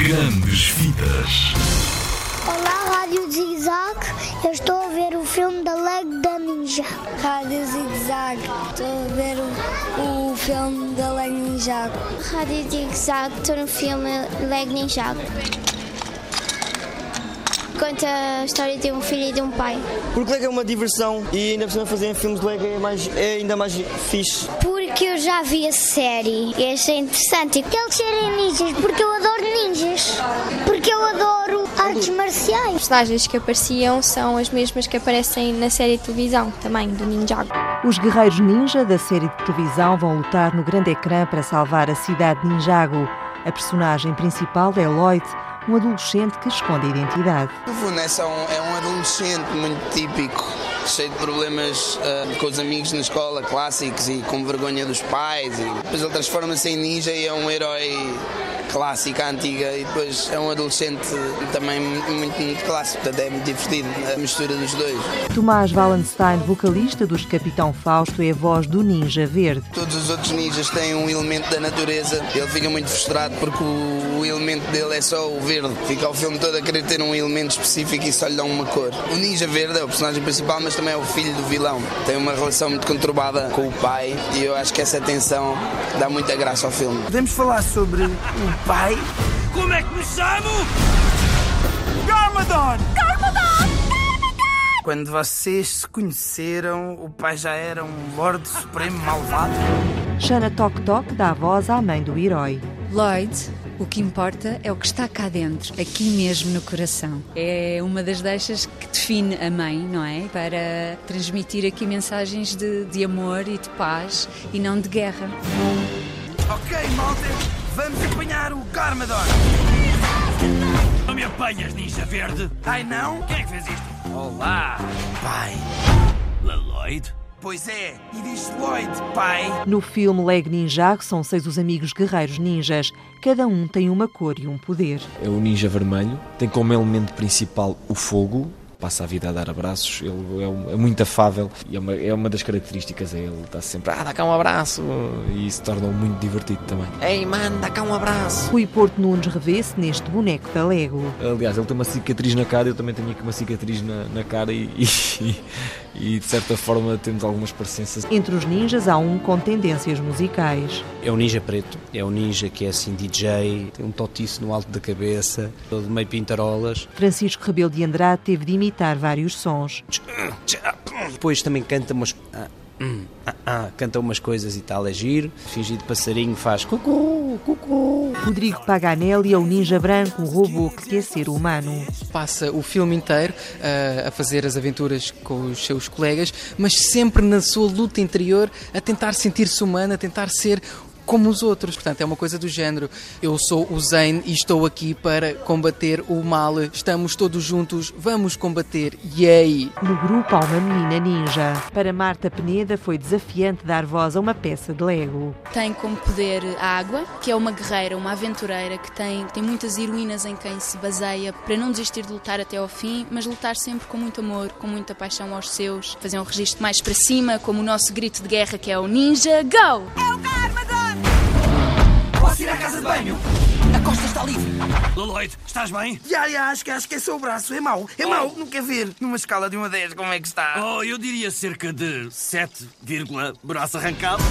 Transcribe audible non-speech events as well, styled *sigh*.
Grandes Vidas. Olá, Rádio Zig Zag. Eu estou a ver o filme da Leg da Ninja. Rádio Zig Zag. Estou a ver o, o filme da Leg Ninja. Rádio Zig Zag. Estou no filme Leg Ninja. Conta a história de um filho e de um pai. Porque Lego é uma diversão e ainda por cima filmes de Lego é, mais, é ainda mais fixe. Porque eu já vi a série e achei interessante. Porque eles serem ninjas, porque eu adoro ninjas. Porque eu adoro artes marciais. As personagens que apareciam são as mesmas que aparecem na série de televisão, também, do Ninjago. Os guerreiros ninja da série de televisão vão lutar no grande ecrã para salvar a cidade de Ninjago. A personagem principal é Lloyd, um adolescente que esconde a identidade. No fundo, é, um, é um adolescente muito típico, cheio de problemas uh, com os amigos na escola, clássicos e com vergonha dos pais. E depois ele transforma-se em ninja e é um herói clássica, antiga, e depois é um adolescente também muito, muito clássico, portanto é muito divertido a mistura dos dois. Tomás Wallenstein, vocalista dos Capitão Fausto, é a voz do Ninja Verde. Todos os outros ninjas têm um elemento da natureza, ele fica muito frustrado porque o, o elemento dele é só o verde. Fica o filme todo a querer ter um elemento específico e só lhe dão uma cor. O Ninja Verde é o personagem principal, mas também é o filho do vilão. Tem uma relação muito conturbada com o pai e eu acho que essa tensão dá muita graça ao filme. Podemos falar sobre o pai? Como é que me chamo? Garmadon! Garmadon! Quando vocês se conheceram, o pai já era um Lorde Supremo malvado? Shana Tok Tok dá voz à mãe do herói. Lloyd, o que importa é o que está cá dentro, aqui mesmo no coração. É uma das deixas que define a mãe, não é? Para transmitir aqui mensagens de, de amor e de paz e não de guerra. Ok, malta, vamos apanhar o Garmadon! Não me apanhas, Ninja Verde! Ai não? Quem é que fez isto? Olá! Pai. Lloyd? Pois é, e diz Lloyd, pai. No filme Leg Ninjago são seis os amigos guerreiros ninjas. Cada um tem uma cor e um poder. É o ninja vermelho, tem como elemento principal o fogo, passa a vida a dar abraços, ele é, um, é muito afável e é uma, é uma das características, é ele está sempre, ah, dá cá um abraço, e isso torna-o muito divertido também. Ei, mano, dá cá um abraço. Rui Porto Nunes revê-se neste boneco da Lego. Aliás, ele tem uma cicatriz na cara, eu também tenho aqui uma cicatriz na, na cara e, *laughs* e, e, de certa forma temos algumas parecenças. Entre os ninjas há um com tendências musicais. É o ninja preto, é o ninja que é assim DJ, tem um totiço no alto da cabeça, todo meio pintarolas. Francisco Rebelo de Andrade teve de imitar vários sons. Depois também canta umas. Ah, hum, ah, ah, canta umas coisas e tal, é giro. Fingido passarinho faz cucu. Rodrigo Paganelli é o ninja branco, um robô que quer ser humano. Passa o filme inteiro uh, a fazer as aventuras com os seus colegas, mas sempre na sua luta interior a tentar sentir-se humano, a tentar ser como os outros. Portanto, é uma coisa do género. Eu sou o Zane e estou aqui para combater o mal. Estamos todos juntos, vamos combater. Yay! No grupo há uma menina ninja. Para Marta Peneda foi desafiante dar voz a uma peça de Lego. Tem como poder a água, que é uma guerreira, uma aventureira que tem, tem muitas heroínas em quem se baseia para não desistir de lutar até ao fim, mas lutar sempre com muito amor, com muita paixão aos seus. Fazer um registro mais para cima, como o nosso grito de guerra que é o Ninja Go! Banho? A costa está livre. Lloyd, estás bem? Já, já, acho que, acho que é só o braço. É mau, é oh. mau. Não quer ver. Numa escala de 1 a 10, como é que está? Oh, eu diria cerca de 7, braço arrancado.